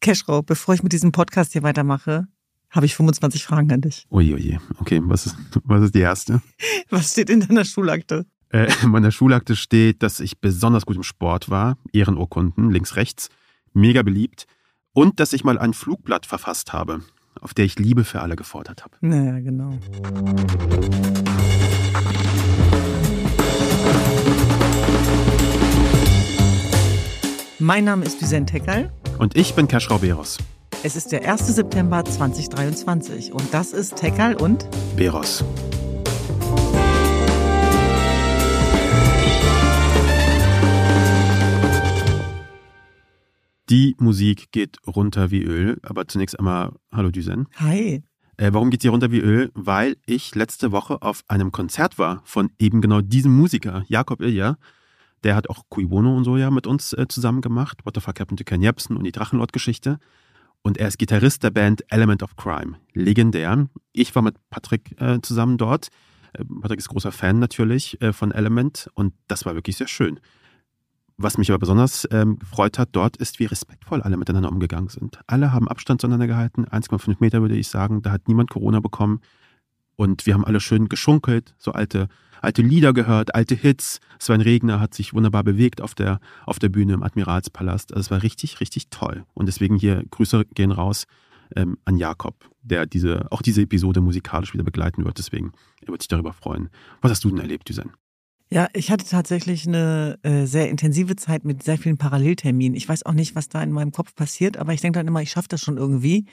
Cashrow, bevor ich mit diesem Podcast hier weitermache, habe ich 25 Fragen an dich. Uiuiui, okay, was ist, was ist die erste? Was steht in deiner Schulakte? Äh, in meiner Schulakte steht, dass ich besonders gut im Sport war, Ehrenurkunden, links, rechts, mega beliebt und dass ich mal ein Flugblatt verfasst habe, auf der ich Liebe für alle gefordert habe. Naja, genau. Mein Name ist Düsen Tekal. Und ich bin Kaschrau Beros. Es ist der 1. September 2023 und das ist Tekal und Beros. Die Musik geht runter wie Öl, aber zunächst einmal Hallo Düsen. Hi. Äh, warum geht sie runter wie Öl? Weil ich letzte Woche auf einem Konzert war von eben genau diesem Musiker, Jakob Ilja. Der hat auch Cui Bono und so ja mit uns äh, zusammen gemacht. What the fuck happened to Ken Jebsen und die Drachenlord-Geschichte. Und er ist Gitarrist der Band Element of Crime. Legendär. Ich war mit Patrick äh, zusammen dort. Äh, Patrick ist großer Fan natürlich äh, von Element und das war wirklich sehr schön. Was mich aber besonders ähm, gefreut hat dort, ist, wie respektvoll alle miteinander umgegangen sind. Alle haben Abstand zueinander gehalten, 1,5 Meter würde ich sagen. Da hat niemand Corona bekommen. Und wir haben alle schön geschunkelt, so alte alte Lieder gehört, alte Hits. Sven Regner hat sich wunderbar bewegt auf der, auf der Bühne im Admiralspalast. Also es war richtig, richtig toll. Und deswegen hier Grüße gehen raus ähm, an Jakob, der diese, auch diese Episode musikalisch wieder begleiten wird. Deswegen, er wird sich darüber freuen. Was hast du denn erlebt, Düsen? Ja, ich hatte tatsächlich eine äh, sehr intensive Zeit mit sehr vielen Parallelterminen. Ich weiß auch nicht, was da in meinem Kopf passiert, aber ich denke dann immer, ich schaffe das schon irgendwie.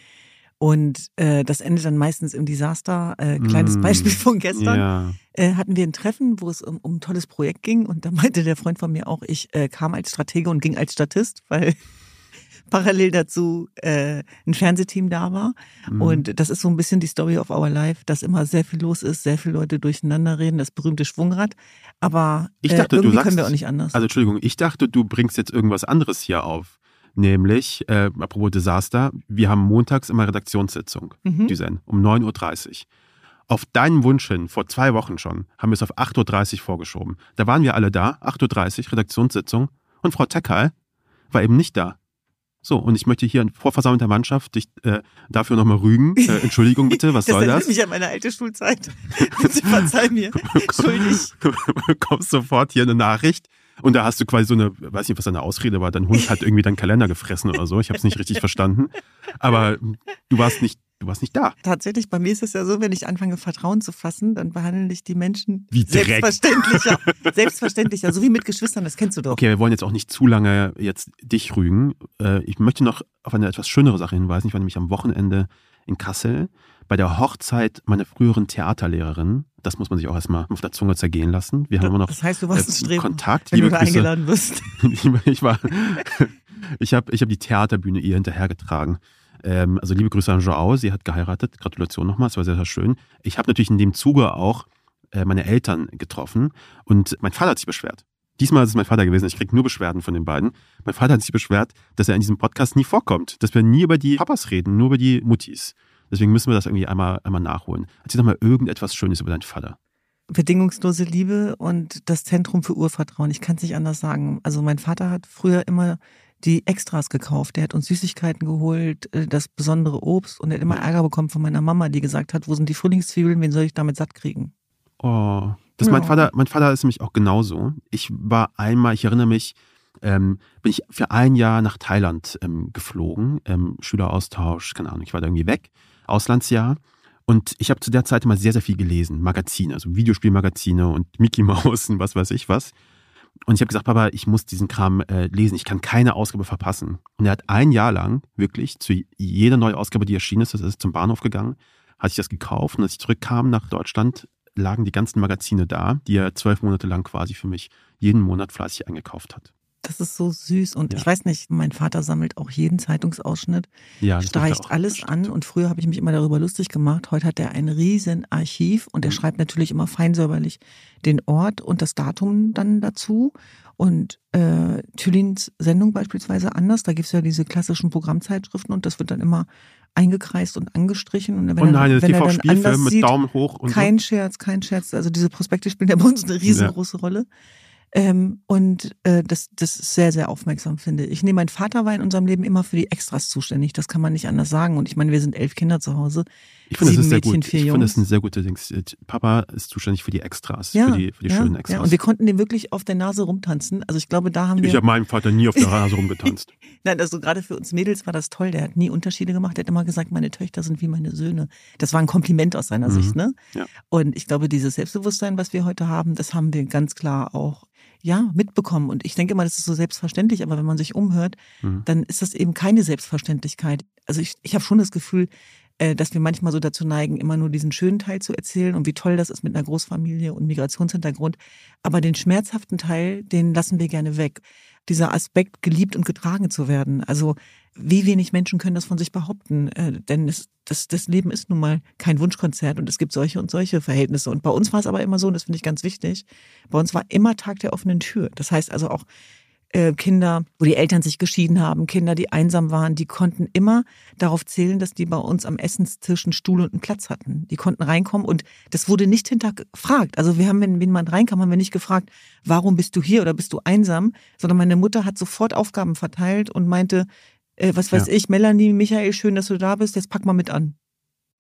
Und äh, das endet dann meistens im Desaster. Äh, kleines mm, Beispiel von gestern. Ja. Äh, hatten wir ein Treffen, wo es um, um ein tolles Projekt ging. Und da meinte der Freund von mir auch, ich äh, kam als Stratege und ging als Statist, weil parallel dazu äh, ein Fernsehteam da war. Mm. Und das ist so ein bisschen die Story of our life, dass immer sehr viel los ist, sehr viele Leute durcheinander reden, das berühmte Schwungrad. Aber ich dachte, äh, irgendwie du sagst, können wir auch nicht anders. Also Entschuldigung, ich dachte, du bringst jetzt irgendwas anderes hier auf. Nämlich, äh, apropos Desaster, wir haben montags immer Redaktionssitzung, mhm. Düsen, um 9.30 Uhr. Auf deinen Wunsch hin, vor zwei Wochen schon, haben wir es auf 8.30 Uhr vorgeschoben. Da waren wir alle da, 8.30 Uhr, Redaktionssitzung, und Frau Teckal war eben nicht da. So, und ich möchte hier in vorversammelter Mannschaft dich äh, dafür nochmal rügen. Äh, Entschuldigung bitte, was das soll das? Das mich an meine alte Schulzeit. Sie verzeih mir. Schuldig. Du bekommst sofort hier eine Nachricht. Und da hast du quasi so eine, weiß nicht, was deine Ausrede war, dein Hund hat irgendwie deinen Kalender gefressen oder so. Ich habe es nicht richtig verstanden. Aber du warst nicht, du warst nicht da. Tatsächlich, bei mir ist es ja so, wenn ich anfange, Vertrauen zu fassen, dann behandle ich die Menschen wie selbstverständlicher. selbstverständlicher, so wie mit Geschwistern, das kennst du doch. Okay, wir wollen jetzt auch nicht zu lange jetzt dich rügen. Äh, ich möchte noch auf eine etwas schönere Sache hinweisen. Ich war nämlich am Wochenende in Kassel bei der Hochzeit meiner früheren Theaterlehrerin. Das muss man sich auch erstmal auf der Zunge zergehen lassen. Wir haben immer noch das heißt, du warst äh, Kontakt. Wenn du da eingeladen wirst. ich war, ich habe ich hab die Theaterbühne ihr hinterhergetragen. Ähm, also liebe Grüße an Joao, sie hat geheiratet. Gratulation nochmal, es war sehr, sehr schön. Ich habe natürlich in dem Zuge auch äh, meine Eltern getroffen und mein Vater hat sich beschwert. Diesmal ist es mein Vater gewesen. Ich kriege nur Beschwerden von den beiden. Mein Vater hat sich beschwert, dass er in diesem Podcast nie vorkommt, dass wir nie über die Papas reden, nur über die Muttis. Deswegen müssen wir das irgendwie einmal, einmal nachholen. Erzähl doch mal irgendetwas Schönes über deinen Vater. Bedingungslose Liebe und das Zentrum für Urvertrauen. Ich kann es nicht anders sagen. Also mein Vater hat früher immer die Extras gekauft. Der hat uns Süßigkeiten geholt, äh, das besondere Obst und er hat immer Ärger bekommen von meiner Mama, die gesagt hat, wo sind die Frühlingszwiebeln, wen soll ich damit satt kriegen? Oh, das ja. mein Vater, mein Vater ist nämlich auch genauso. Ich war einmal, ich erinnere mich, ähm, bin ich für ein Jahr nach Thailand ähm, geflogen, ähm, Schüleraustausch, keine Ahnung, ich war da irgendwie weg Auslandsjahr. Und ich habe zu der Zeit immer sehr, sehr viel gelesen. Magazine, also Videospielmagazine und Mickey Mouse und was weiß ich was. Und ich habe gesagt, Papa, ich muss diesen Kram äh, lesen. Ich kann keine Ausgabe verpassen. Und er hat ein Jahr lang wirklich zu jeder neuen Ausgabe, die erschienen ist, das ist zum Bahnhof gegangen, hat sich das gekauft. Und als ich zurückkam nach Deutschland, lagen die ganzen Magazine da, die er zwölf Monate lang quasi für mich jeden Monat fleißig eingekauft hat. Das ist so süß. Und ja. ich weiß nicht, mein Vater sammelt auch jeden Zeitungsausschnitt, ja, streicht alles an. Und früher habe ich mich immer darüber lustig gemacht. Heute hat er ein riesen Archiv und er mhm. schreibt natürlich immer feinsäuberlich den Ort und das Datum dann dazu. Und äh, Thülins Sendung beispielsweise anders. Da gibt es ja diese klassischen Programmzeitschriften und das wird dann immer eingekreist und angestrichen. Und wenn oh nein, er, wenn das TV-Spielfilm mit Daumen hoch. Und kein so. Scherz, kein Scherz. Also diese Prospekte spielen ja bei uns eine riesengroße ja. Rolle. Ähm, und äh, das, das ist sehr, sehr aufmerksam, finde ich. Nee, mein Vater war in unserem Leben immer für die Extras zuständig. Das kann man nicht anders sagen. Und ich meine, wir sind elf Kinder zu Hause. Ich finde, das ist sehr Mädchen, gut. Ich finde, das ist ein sehr guter Ding. Papa ist zuständig für die Extras, Ja, für die, für die ja, schönen Ja, Extras. und wir konnten den wirklich auf der Nase rumtanzen. Also ich glaube, da haben wir. ich habe meinem Vater nie auf der Nase rumgetanzt. Nein, also gerade für uns Mädels war das toll. Der hat nie Unterschiede gemacht. Der hat immer gesagt, meine Töchter sind wie meine Söhne. Das war ein Kompliment aus seiner Mhm. Sicht, ne? Ja. Und ich glaube, dieses Selbstbewusstsein, was wir heute haben, das haben wir ganz klar auch ja, mitbekommen. Und ich denke immer, das ist so selbstverständlich, aber wenn man sich umhört, Mhm. dann ist das eben keine Selbstverständlichkeit. Also ich, ich habe schon das Gefühl, äh, dass wir manchmal so dazu neigen, immer nur diesen schönen Teil zu erzählen und wie toll das ist mit einer Großfamilie und Migrationshintergrund. Aber den schmerzhaften Teil, den lassen wir gerne weg. Dieser Aspekt, geliebt und getragen zu werden. Also wie wenig Menschen können das von sich behaupten. Äh, denn es, das, das Leben ist nun mal kein Wunschkonzert und es gibt solche und solche Verhältnisse. Und bei uns war es aber immer so, und das finde ich ganz wichtig, bei uns war immer Tag der offenen Tür. Das heißt also auch äh, Kinder, wo die Eltern sich geschieden haben, Kinder, die einsam waren, die konnten immer darauf zählen, dass die bei uns am Essenstisch einen Stuhl und einen Platz hatten. Die konnten reinkommen und das wurde nicht hinterfragt. Also wir haben, wenn jemand reinkam, haben wir nicht gefragt, warum bist du hier oder bist du einsam, sondern meine Mutter hat sofort Aufgaben verteilt und meinte, äh, was weiß Ja. ich, Melanie, Michael, schön, dass du da bist, jetzt pack mal mit an.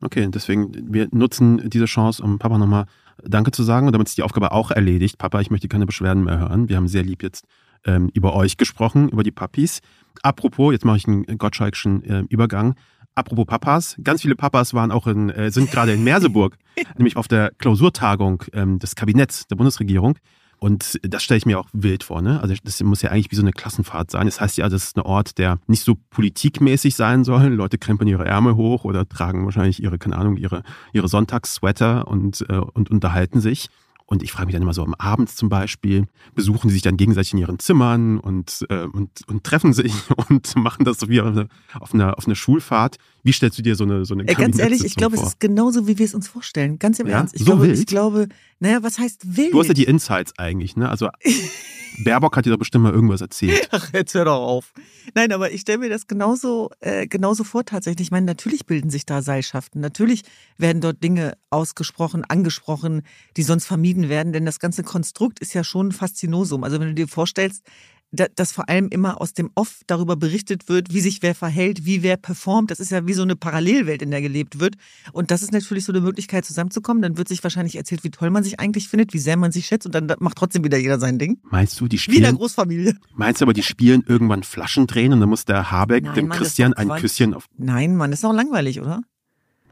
Okay, deswegen, wir nutzen diese Chance, um Papa nochmal Danke zu sagen und damit ist die Aufgabe auch erledigt. Papa, ich möchte keine Beschwerden mehr hören. Wir haben sehr lieb jetzt ähm, über euch gesprochen, über die Papis. Apropos, jetzt mache ich einen Gottschalkschen äh, Übergang. Apropos Papas, ganz viele Papas waren auch in, äh, sind gerade in Merseburg, nämlich auf der Klausurtagung ähm, des Kabinetts der Bundesregierung. Und das stelle ich mir auch wild vor. Ne? Also das muss ja eigentlich wie so eine Klassenfahrt sein. Das heißt ja, das ist ein Ort, der nicht so politikmäßig sein soll. Leute krempeln ihre Ärmel hoch oder tragen wahrscheinlich ihre, keine Ahnung, ihre, ihre Sonntagssweater und, äh, und unterhalten sich. Und ich frage mich dann immer so am Abend zum Beispiel, besuchen sie sich dann gegenseitig in ihren Zimmern und, äh, und, und treffen sich und machen das so wie auf einer, auf einer, auf einer Schulfahrt. Wie stellst du dir so eine, so eine Äh, ganz ehrlich, ich glaube, es vor? ist genauso, wie wir es uns vorstellen. Ganz im Ja? Ernst. Ich, So glaube, wild? ich glaube, naja, was heißt wild? Du hast ja die Insights eigentlich, ne? Also Baerbock hat dir doch bestimmt mal irgendwas erzählt. Ach, jetzt hör doch auf. Nein, aber ich stelle mir das genauso, äh, genauso vor tatsächlich. Ich meine, natürlich bilden sich da Seilschaften. Natürlich werden dort Dinge ausgesprochen, angesprochen, die sonst vermieden werden. Denn das ganze Konstrukt ist ja schon ein Faszinosum. Also wenn du dir vorstellst, dass vor allem immer aus dem Off darüber berichtet wird, wie sich wer verhält, wie wer performt. Das ist ja wie so eine Parallelwelt, in der gelebt wird. Und das ist natürlich so eine Möglichkeit, zusammenzukommen. Dann wird sich wahrscheinlich erzählt, wie toll man sich eigentlich findet, wie sehr man sich schätzt. Und dann macht trotzdem wieder jeder sein Ding. Meinst du, die Wie in der spielen, Großfamilie. meinst du aber, die spielen irgendwann Flaschen drehen und dann muss der Habeck Nein, dem Mann, Christian ein. Küsschen auf, Nein, Mann, das ist auch langweilig, oder?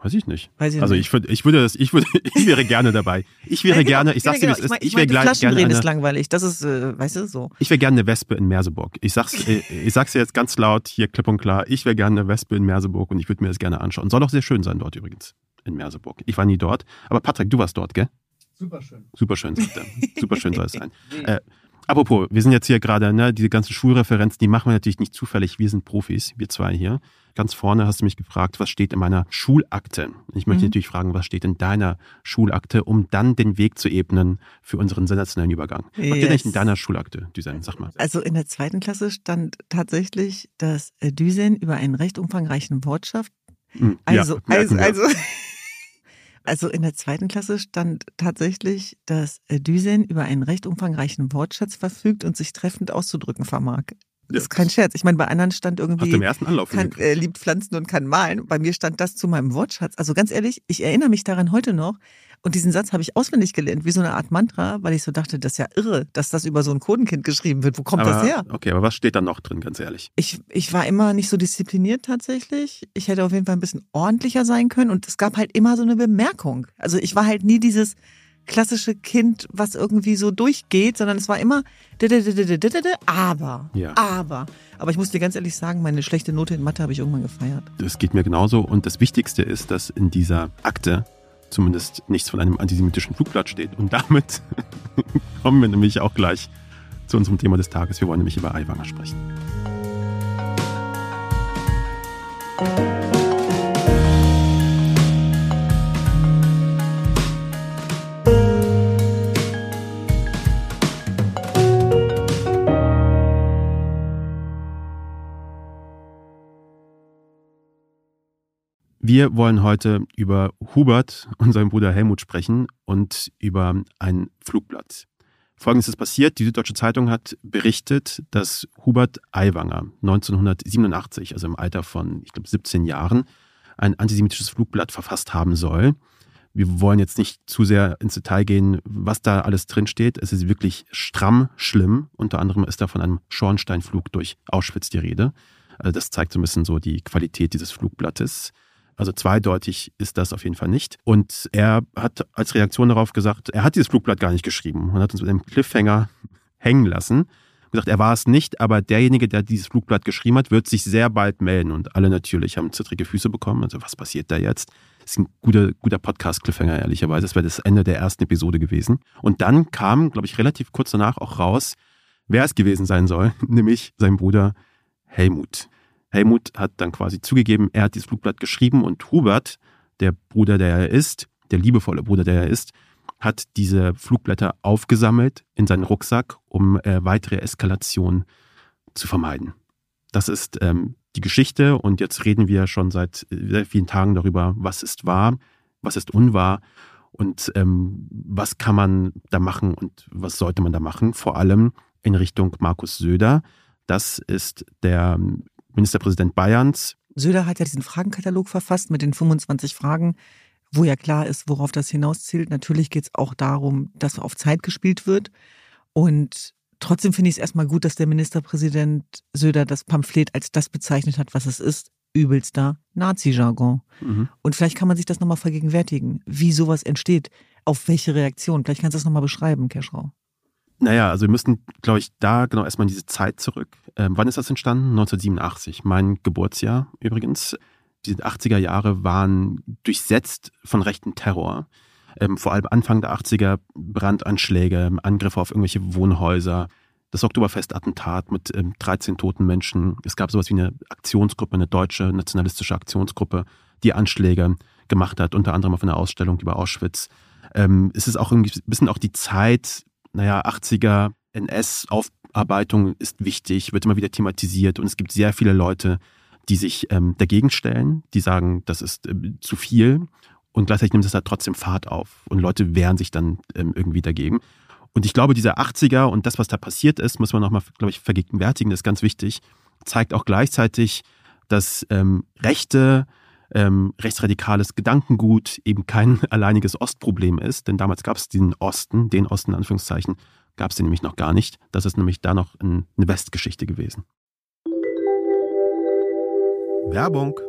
Weiß ich nicht. Weiß ich Also nicht. ich würde, ich würde das, ich würde, ich wäre gerne dabei. Ich wäre Nein, genau, gerne, ich sag's dir, wie genau, es ist, mein- ich wäre gleich gerne ist eine, langweilig. Das ist, äh, weißt du, so. ich wäre gerne eine Wespe in Merseburg. Ich sag's, äh, ich sag's dir jetzt ganz laut, hier klipp und klar, ich wäre gerne eine Wespe in Merseburg und ich würde mir das gerne anschauen. Soll auch sehr schön sein dort übrigens, in Merseburg. Ich war nie dort, aber Patrick, du warst dort, gell? Super schön. Super schön, sagt er. Super schön soll es sein. Äh, apropos, wir sind jetzt hier gerade, ne, diese ganzen Schulreferenzen, die machen wir natürlich nicht zufällig. Wir sind Profis, wir zwei hier. Ganz vorne hast du mich gefragt, was steht in meiner Schulakte? Ich möchte Mhm. natürlich fragen, was steht in deiner Schulakte, um dann den Weg zu ebnen für unseren sensationellen Übergang. Was steht Yes. eigentlich in deiner Schulakte, Düsen? Sag mal. Also in der zweiten Klasse stand tatsächlich, dass äh, Düsen über einen recht umfangreichen Wortschatz, Hm, also, ja, merken also, also, also in der zweiten Klasse stand tatsächlich, dass äh, Düsen über einen recht umfangreichen Wortschatz verfügt und sich treffend auszudrücken vermag. Das ist kein Scherz. Ich meine, bei anderen stand Hast du im irgendwie, ersten Anlauf kann, äh, liebt Pflanzen und kann malen. Bei mir stand das zu meinem Wortschatz. Also ganz ehrlich, ich erinnere mich daran heute noch. Und diesen Satz habe ich auswendig gelernt, wie so eine Art Mantra, weil ich so dachte, das ist ja irre, dass das über so ein Kodenkind geschrieben wird. Wo kommt aber, das her? Okay, aber was steht da noch drin, ganz ehrlich? Ich, ich war immer nicht so diszipliniert tatsächlich. Ich hätte auf jeden Fall ein bisschen ordentlicher sein können. Und es gab halt immer so eine Bemerkung. Also ich war halt nie dieses klassische Kind, was irgendwie so durchgeht, sondern es war immer aber, Ja. aber. Aber ich muss dir ganz ehrlich sagen, meine schlechte Note in Mathe habe ich irgendwann gefeiert. Das geht mir genauso. Und das Wichtigste ist, dass in dieser Akte zumindest nichts von einem antisemitischen Flugblatt steht. Und damit kommen wir nämlich auch gleich zu unserem Thema des Tages. Wir wollen nämlich über Aiwanger sprechen. Wir wollen heute über Hubert und seinen Bruder Helmut sprechen und über ein Flugblatt. Folgendes ist passiert. Die Süddeutsche Zeitung hat berichtet, dass Hubert Aiwanger 1987, also im Alter von, ich glaube, 17 Jahren, ein antisemitisches Flugblatt verfasst haben soll. Wir wollen jetzt nicht zu sehr ins Detail gehen, was da alles drinsteht. Es ist wirklich stramm schlimm. Unter anderem ist da von einem Schornsteinflug durch Auschwitz die Rede. Also das zeigt so ein bisschen so die Qualität dieses Flugblattes. Also zweideutig ist das auf jeden Fall nicht. Und er hat als Reaktion darauf gesagt, er hat dieses Flugblatt gar nicht geschrieben und hat uns mit einem Cliffhanger hängen lassen. Gesagt, er war es nicht, aber derjenige, der dieses Flugblatt geschrieben hat, wird sich sehr bald melden. Und alle natürlich haben zittrige Füße bekommen. Also was passiert da jetzt? Das ist ein guter, guter Podcast-Cliffhanger, ehrlicherweise. Das wäre das Ende der ersten Episode gewesen. Und dann kam, glaube ich, relativ kurz danach auch raus, wer es gewesen sein soll, nämlich sein Bruder Helmut. Helmut hat dann quasi zugegeben, er hat dieses Flugblatt geschrieben und Hubert, der Bruder, der er ist, der liebevolle Bruder, der er ist, hat diese Flugblätter aufgesammelt in seinen Rucksack, um äh, weitere Eskalation zu vermeiden. Das ist ähm, die Geschichte und jetzt reden wir schon seit äh, sehr vielen Tagen darüber, was ist wahr, was ist unwahr und ähm, was kann man da machen und was sollte man da machen, vor allem in Richtung Markus Söder. Das ist der Ministerpräsident Bayerns. Söder hat ja diesen Fragenkatalog verfasst mit den 25 Fragen, wo ja klar ist, worauf das hinauszielt. Natürlich geht es auch darum, dass auf Zeit gespielt wird. Und trotzdem finde ich es erstmal gut, dass der Ministerpräsident Söder das Pamphlet als das bezeichnet hat, was es ist. Übelster Nazi-Jargon. Mhm. Und vielleicht kann man sich das nochmal vergegenwärtigen, wie sowas entsteht, auf welche Reaktion. Vielleicht kannst du das nochmal beschreiben, Keschrau. Naja, also wir müssen, glaube ich, da genau erstmal in diese Zeit zurück. Ähm, wann ist das entstanden? 1987, mein Geburtsjahr übrigens. Die 80er Jahre waren durchsetzt von rechten Terror. Ähm, vor allem Anfang der 80er Brandanschläge, Angriffe auf irgendwelche Wohnhäuser, das Oktoberfestattentat mit ähm, 13 toten Menschen. Es gab sowas wie eine Aktionsgruppe, eine deutsche nationalistische Aktionsgruppe, die Anschläge gemacht hat, unter anderem auf einer Ausstellung über Auschwitz. Ähm, es ist auch irgendwie ein bisschen auch die Zeit, naja, 80er NS-Aufarbeitung ist wichtig, wird immer wieder thematisiert und es gibt sehr viele Leute, die sich ähm, dagegen stellen, die sagen, das ist äh, zu viel und gleichzeitig nimmt es halt trotzdem Fahrt auf und Leute wehren sich dann ähm, irgendwie dagegen. Und ich glaube, dieser 80er und das, was da passiert ist, muss man nochmal, glaube ich, vergegenwärtigen, das ist ganz wichtig, zeigt auch gleichzeitig, dass ähm, Rechte ähm, rechtsradikales Gedankengut eben kein alleiniges Ostproblem ist, denn damals gab es den Osten, den Osten in Anführungszeichen, gab es den nämlich noch gar nicht. Das ist nämlich da noch eine Westgeschichte gewesen. Werbung.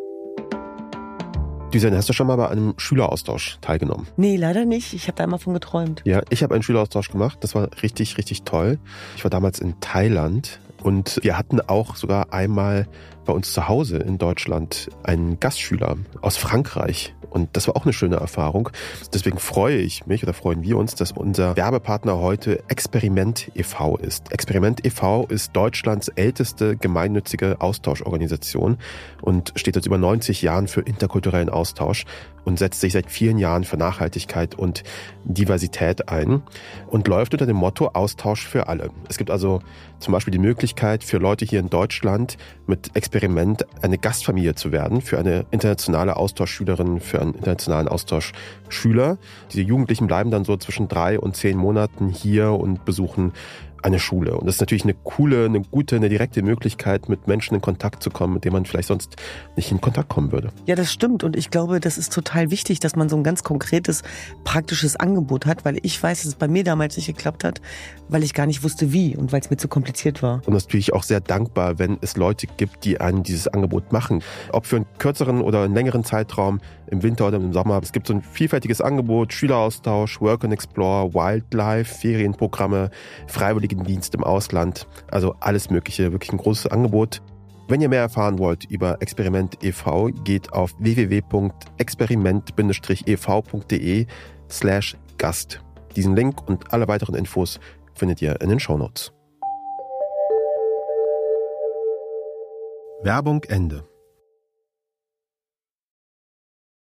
Düsen, hast du schon mal bei einem Schüleraustausch teilgenommen? Nee, leider nicht. Ich habe da immer von geträumt. Ja, ich habe einen Schüleraustausch gemacht. Das war richtig, richtig toll. Ich war damals in Thailand und wir hatten auch sogar einmal bei uns zu Hause in Deutschland einen Gastschüler aus Frankreich. Und das war auch eine schöne Erfahrung. Deswegen freue ich mich oder freuen wir uns, dass unser Werbepartner heute Experiment e.V. ist. Experiment e.V. ist Deutschlands älteste gemeinnützige Austauschorganisation und steht seit über 90 Jahren für interkulturellen Austausch und setzt sich seit vielen Jahren für Nachhaltigkeit und Diversität ein und läuft unter dem Motto Austausch für alle. Es gibt also zum Beispiel die Möglichkeit für Leute hier in Deutschland mit Experiment eine Gastfamilie zu werden, für eine internationale Austauschschülerin, für einen internationalen Austauschschüler. Diese Jugendlichen bleiben dann so zwischen drei und zehn Monaten hier und besuchen eine Schule. Und das ist natürlich eine coole, eine gute, eine direkte Möglichkeit, mit Menschen in Kontakt zu kommen, mit denen man vielleicht sonst nicht in Kontakt kommen würde. Ja, das stimmt. Und ich glaube, das ist total wichtig, dass man so ein ganz konkretes, praktisches Angebot hat, weil ich weiß, dass es bei mir damals nicht geklappt hat, weil ich gar nicht wusste, wie und weil es mir zu kompliziert war. Und natürlich auch sehr dankbar, wenn es Leute gibt, die einen dieses Angebot machen. Ob für einen kürzeren oder einen längeren Zeitraum, im Winter oder im Sommer. Es gibt so ein vielfältiges Angebot, Schüleraustausch, Work and Explore, Wildlife, Ferienprogramme, Freiwilligendienst im Ausland. Also alles Mögliche, wirklich ein großes Angebot. Wenn ihr mehr erfahren wollt über Experiment e.V., geht auf www.experiment-ev.de slash Gast. Diesen Link und alle weiteren Infos findet ihr in den Shownotes. Werbung Ende.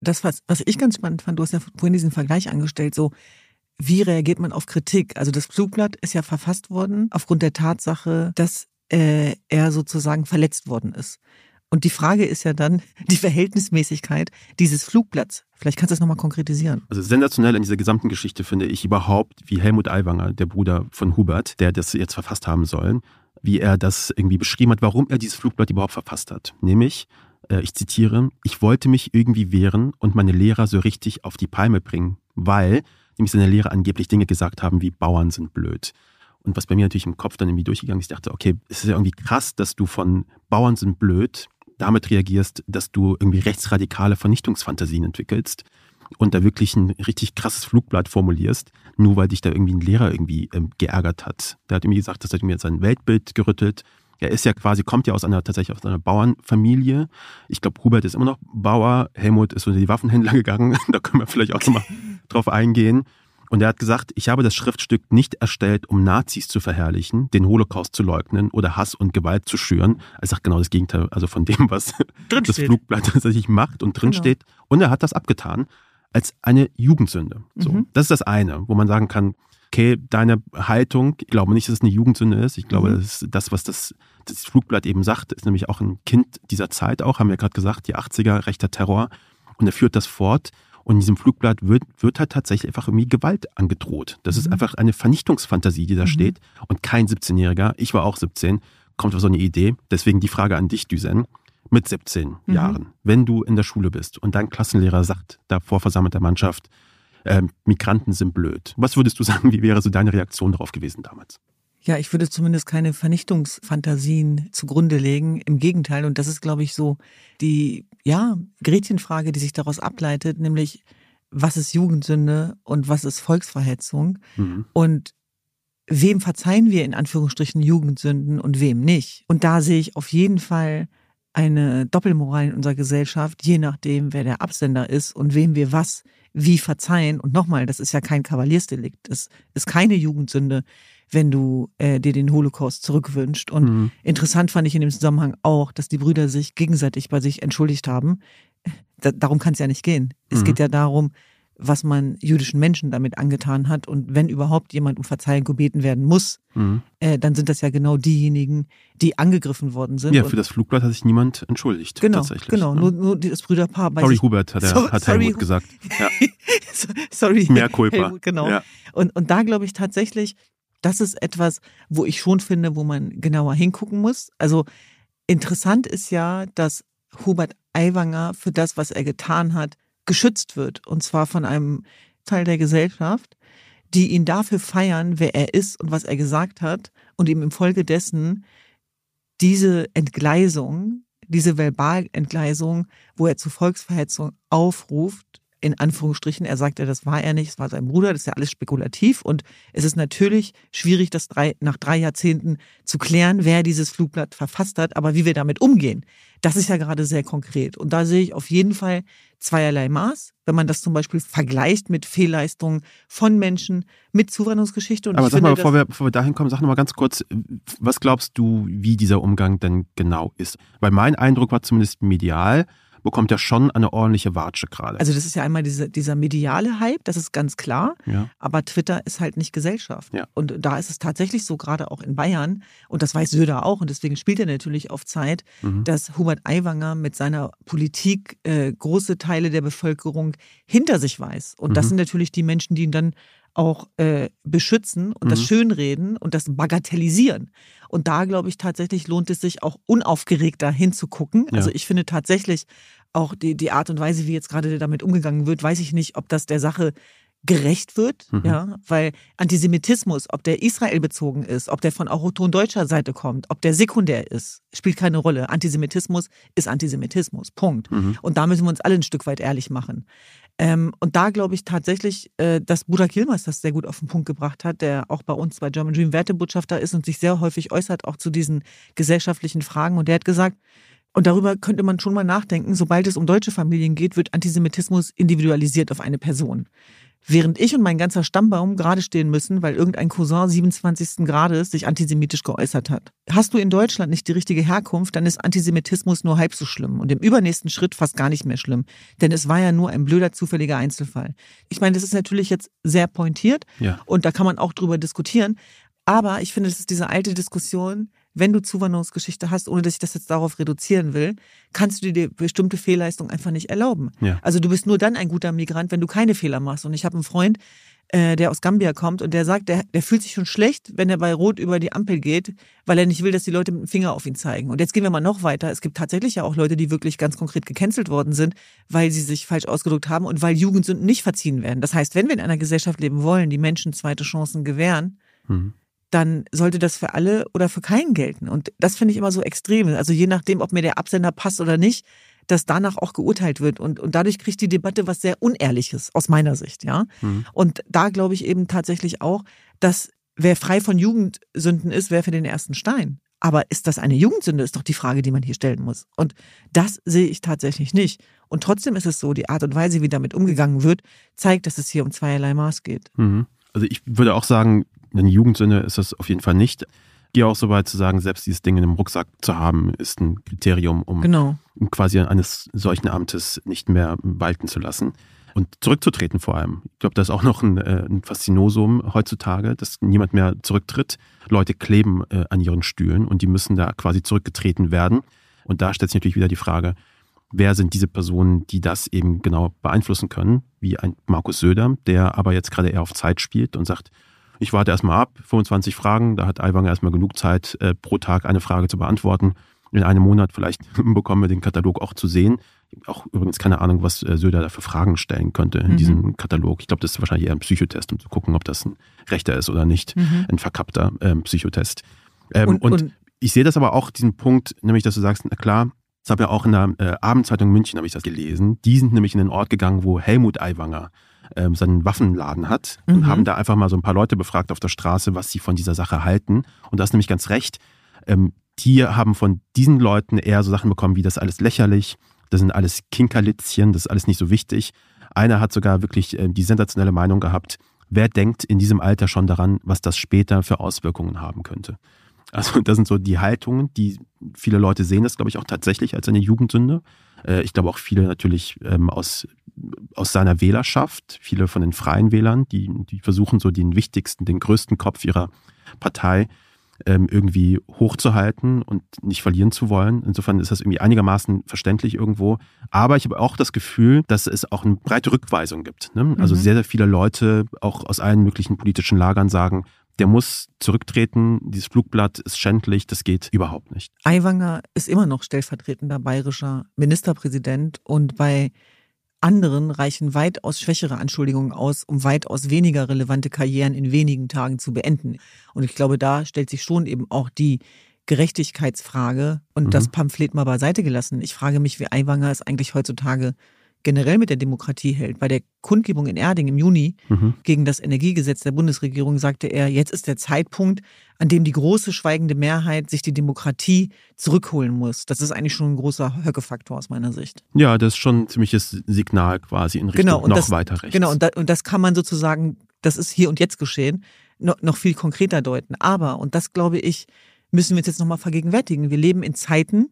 Das, was, was ich ganz spannend fand, du hast ja vorhin diesen Vergleich angestellt, so wie reagiert man auf Kritik? Also das Flugblatt ist ja verfasst worden aufgrund der Tatsache, dass äh, er sozusagen verletzt worden ist. Und die Frage ist ja dann die Verhältnismäßigkeit dieses Flugblatts. Vielleicht kannst du das nochmal konkretisieren. Also sensationell in dieser gesamten Geschichte finde ich überhaupt, wie Helmut Aiwanger, der Bruder von Hubert, der das jetzt verfasst haben soll, wie er das irgendwie beschrieben hat, warum er dieses Flugblatt überhaupt verfasst hat. Nämlich, äh, ich zitiere, ich wollte mich irgendwie wehren und meine Lehrer so richtig auf die Palme bringen, weil nämlich seine Lehrer angeblich Dinge gesagt haben wie Bauern sind blöd. Und was bei mir natürlich im Kopf dann irgendwie durchgegangen ist, ich dachte, okay, es ist ja irgendwie krass, dass du von Bauern sind blöd damit reagierst, dass du irgendwie rechtsradikale Vernichtungsfantasien entwickelst und da wirklich ein richtig krasses Flugblatt formulierst, nur weil dich da irgendwie ein Lehrer irgendwie ähm, geärgert hat. Der hat irgendwie gesagt, das hat mir sein Weltbild gerüttelt. Er ist ja quasi, kommt ja aus einer, tatsächlich aus einer Bauernfamilie. Ich glaube, Hubert ist immer noch Bauer. Helmut ist unter die Waffenhändler gegangen. da können wir vielleicht auch nochmal drauf eingehen. Und er hat gesagt, ich habe das Schriftstück nicht erstellt, um Nazis zu verherrlichen, den Holocaust zu leugnen oder Hass und Gewalt zu schüren. Er sagt genau das Gegenteil, also von dem, was drin das steht. Flugblatt tatsächlich macht und genau. steht. Und er hat das abgetan als eine Jugendsünde. So, mhm. Das ist das eine, wo man sagen kann, okay, deine Haltung, ich glaube nicht, dass es eine Jugendsünde ist. Ich glaube, mhm. das ist das, was das, das Flugblatt eben sagt, ist nämlich auch ein Kind dieser Zeit auch, haben wir gerade gesagt, die 80er, rechter Terror. Und er führt das fort. Und in diesem Flugblatt wird, wird halt tatsächlich einfach irgendwie Gewalt angedroht. Das mhm. ist einfach eine Vernichtungsfantasie, die da mhm. steht. Und kein 17-Jähriger, ich war auch 17, kommt auf so eine Idee. Deswegen die Frage an dich, Düsen, mit 17 mhm. Jahren, wenn du in der Schule bist und dein Klassenlehrer sagt, da vor versammelter Mannschaft, äh, Migranten sind blöd. Was würdest du sagen, wie wäre so deine Reaktion darauf gewesen damals? Ja, ich würde zumindest keine Vernichtungsfantasien zugrunde legen. Im Gegenteil. Und das ist, glaube ich, so die, ja, Gretchenfrage, die sich daraus ableitet, nämlich, was ist Jugendsünde und was ist Volksverhetzung? Mhm. Und wem verzeihen wir in Anführungsstrichen Jugendsünden und wem nicht? Und da sehe ich auf jeden Fall eine Doppelmoral in unserer Gesellschaft, je nachdem, wer der Absender ist und wem wir was wie verzeihen. Und nochmal, das ist ja kein Kavaliersdelikt. Das ist keine Jugendsünde, wenn du äh, dir den Holocaust zurückwünscht. Und mhm. interessant fand ich in dem Zusammenhang auch, dass die Brüder sich gegenseitig bei sich entschuldigt haben. Da, darum kann es ja nicht gehen. Es mhm. geht ja darum, was man jüdischen Menschen damit angetan hat. Und wenn überhaupt jemand um Verzeihung gebeten werden muss, mhm. äh, dann sind das ja genau diejenigen, die angegriffen worden sind. Ja, für das Flugblatt hat sich niemand entschuldigt. Genau, tatsächlich, genau. Ne? Nur, nur das Brüderpaar. Sorry, Hubert, hat, er, so, hat sorry, Helmut gesagt. Ja. sorry, Mehr Culpa. Helmut, genau. Ja. Und, und da glaube ich tatsächlich, das ist etwas, wo ich schon finde, wo man genauer hingucken muss. Also interessant ist ja, dass Hubert Aiwanger für das, was er getan hat, geschützt wird. Und zwar von einem Teil der Gesellschaft, die ihn dafür feiern, wer er ist und was er gesagt hat und ihm im Folge dessen diese Entgleisung, diese Verbalentgleisung, wo er zu Volksverhetzung aufruft, in Anführungsstrichen, er sagt ja, das war er nicht, es war sein Bruder, das ist ja alles spekulativ und es ist natürlich schwierig, das drei, nach drei Jahrzehnten zu klären, wer dieses Flugblatt verfasst hat, aber wie wir damit umgehen, das ist ja gerade sehr konkret. Und da sehe ich auf jeden Fall zweierlei Maß, wenn man das zum Beispiel vergleicht mit Fehlleistungen von Menschen mit Zuwanderungsgeschichte. Und aber sag finde, mal, bevor wir, bevor wir dahin kommen, sag noch mal ganz kurz, was glaubst du, wie dieser Umgang denn genau ist? Weil mein Eindruck war zumindest medial, bekommt ja schon eine ordentliche Watsche gerade. Also das ist ja einmal diese, dieser mediale Hype, das ist ganz klar. Ja. Aber Twitter ist halt nicht Gesellschaft. Ja. Und da ist es tatsächlich so, gerade auch in Bayern, und das weiß Söder auch, und deswegen spielt er natürlich auf Zeit, mhm. dass Hubert Aiwanger mit seiner Politik äh, große Teile der Bevölkerung hinter sich weiß. Und das mhm. sind natürlich die Menschen, die ihn dann auch äh, beschützen und mhm. das Schönreden und das Bagatellisieren. Und da, glaube ich, tatsächlich lohnt es sich auch unaufgeregter hinzugucken. Ja. Also ich finde tatsächlich auch die, die Art und Weise, wie jetzt gerade damit umgegangen wird, weiß ich nicht, ob das der Sache gerecht wird, mhm. ja, weil Antisemitismus, ob der Israel bezogen ist, ob der von autochton deutscher Seite kommt, ob der sekundär ist, spielt keine Rolle. Antisemitismus ist Antisemitismus. Punkt. Mhm. Und da müssen wir uns alle ein Stück weit ehrlich machen. Ähm, und da glaube ich tatsächlich, äh, dass Bruder Kilmers das sehr gut auf den Punkt gebracht hat, der auch bei uns bei German Dream Wertebotschafter ist und sich sehr häufig äußert, auch zu diesen gesellschaftlichen Fragen. Und der hat gesagt, und darüber könnte man schon mal nachdenken, sobald es um deutsche Familien geht, wird Antisemitismus individualisiert auf eine Person. Während ich und mein ganzer Stammbaum gerade stehen müssen, weil irgendein Cousin 27. Grades sich antisemitisch geäußert hat. Hast du in Deutschland nicht die richtige Herkunft, dann ist Antisemitismus nur halb so schlimm und im übernächsten Schritt fast gar nicht mehr schlimm. Denn es war ja nur ein blöder, zufälliger Einzelfall. Ich meine, das ist natürlich jetzt sehr pointiert ja. und da kann man auch drüber diskutieren. Aber ich finde, das ist diese alte Diskussion, wenn du Zuwanderungsgeschichte hast, ohne dass ich das jetzt darauf reduzieren will, kannst du dir bestimmte Fehlleistungen einfach nicht erlauben. Ja. Also du bist nur dann ein guter Migrant, wenn du keine Fehler machst. Und ich habe einen Freund, äh, der aus Gambia kommt und der sagt, der, der fühlt sich schon schlecht, wenn er bei Rot über die Ampel geht, weil er nicht will, dass die Leute mit dem Finger auf ihn zeigen. Und jetzt gehen wir mal noch weiter. Es gibt tatsächlich ja auch Leute, die wirklich ganz konkret gecancelt worden sind, weil sie sich falsch ausgedrückt haben und weil Jugendsünden nicht verziehen werden. Das heißt, wenn wir in einer Gesellschaft leben wollen, die Menschen zweite Chancen gewähren, Mhm. Dann sollte das für alle oder für keinen gelten. Und das finde ich immer so extrem. Also je nachdem, ob mir der Absender passt oder nicht, dass danach auch geurteilt wird. Und, und dadurch kriegt die Debatte was sehr Unehrliches aus meiner Sicht, ja. Mhm. Und da glaube ich eben tatsächlich auch, dass wer frei von Jugendsünden ist, werfe den ersten Stein. Aber ist das eine Jugendsünde, ist doch die Frage, die man hier stellen muss. Und das sehe ich tatsächlich nicht. Und trotzdem ist es so, die Art und Weise, wie damit umgegangen wird, zeigt, dass es hier um zweierlei Maß geht. Mhm. Also ich würde auch sagen, eine Jugendsünde ist das auf jeden Fall nicht. Ich gehe auch so weit zu sagen, selbst dieses Ding in einem Rucksack zu haben, ist ein Kriterium, um Genau. quasi eines solchen Amtes nicht mehr walten zu lassen. Und zurückzutreten vor allem. Ich glaube, das ist auch noch ein, äh, ein Faszinosum heutzutage, dass niemand mehr zurücktritt. Leute kleben äh, an ihren Stühlen und die müssen da quasi zurückgetreten werden. Und da stellt sich natürlich wieder die Frage, wer sind diese Personen, die das eben genau beeinflussen können, wie ein Markus Söder, der aber jetzt gerade eher auf Zeit spielt und sagt, ich warte erstmal ab, 25 Fragen, da hat Aiwanger erstmal genug Zeit, äh, pro Tag eine Frage zu beantworten. In einem Monat vielleicht bekommen wir den Katalog auch zu sehen. Auch übrigens keine Ahnung, was äh, Söder da für Fragen stellen könnte in Mhm. diesem Katalog. Ich glaube, das ist wahrscheinlich eher ein Psychotest, um zu gucken, ob das ein rechter ist oder nicht. Mhm. Ein verkappter ähm, Psychotest. Ähm, Und, und, und, ich sehe das aber auch, diesen Punkt, nämlich, dass du sagst, na klar, das habe ja auch in der äh, Abendzeitung München, habe ich das gelesen. Die sind nämlich in den Ort gegangen, wo Helmut Aiwanger ähm, seinen Waffenladen hat und Mhm. haben da einfach mal so ein paar Leute befragt auf der Straße, was sie von dieser Sache halten. Und da ist nämlich ganz recht. Ähm, die haben von diesen Leuten eher so Sachen bekommen, wie das ist alles lächerlich, das sind alles Kinkerlitzchen, das ist alles nicht so wichtig. Einer hat sogar wirklich äh, die sensationelle Meinung gehabt, wer denkt in diesem Alter schon daran, was das später für Auswirkungen haben könnte. Also das sind so die Haltungen, die viele Leute sehen das, glaube ich, auch tatsächlich als eine Jugendsünde. Äh, Ich glaube auch viele natürlich ähm, aus, aus seiner Wählerschaft, viele von den freien Wählern, die, die versuchen so den wichtigsten, den größten Kopf ihrer Partei ähm, irgendwie hochzuhalten und nicht verlieren zu wollen. Insofern ist das irgendwie einigermaßen verständlich irgendwo. Aber ich habe auch das Gefühl, dass es auch eine breite Rückweisung gibt. Ne? Also Mhm. sehr, sehr viele Leute auch aus allen möglichen politischen Lagern sagen, der muss zurücktreten, dieses Flugblatt ist schändlich, das geht überhaupt nicht. Aiwanger ist immer noch stellvertretender bayerischer Ministerpräsident und bei anderen reichen weitaus schwächere Anschuldigungen aus, um weitaus weniger relevante Karrieren in wenigen Tagen zu beenden. Und ich glaube, da stellt sich schon eben auch die Gerechtigkeitsfrage und Mhm. das Pamphlet mal beiseite gelassen. Ich frage mich, wie Aiwanger es eigentlich heutzutage generell mit der Demokratie hält. Bei der Kundgebung in Erding im Juni Mhm. gegen das Energiegesetz der Bundesregierung sagte er, jetzt ist der Zeitpunkt, an dem die große schweigende Mehrheit sich die Demokratie zurückholen muss. Das ist eigentlich schon ein großer Höckefaktor aus meiner Sicht. Ja, das ist schon ein ziemliches Signal quasi in Richtung Genau, und noch das- weiter rechts. Genau, und, da, und das kann man sozusagen, das ist hier und jetzt geschehen, noch, noch viel konkreter deuten. Aber, und das glaube ich, müssen wir uns jetzt nochmal vergegenwärtigen. Wir leben in Zeiten,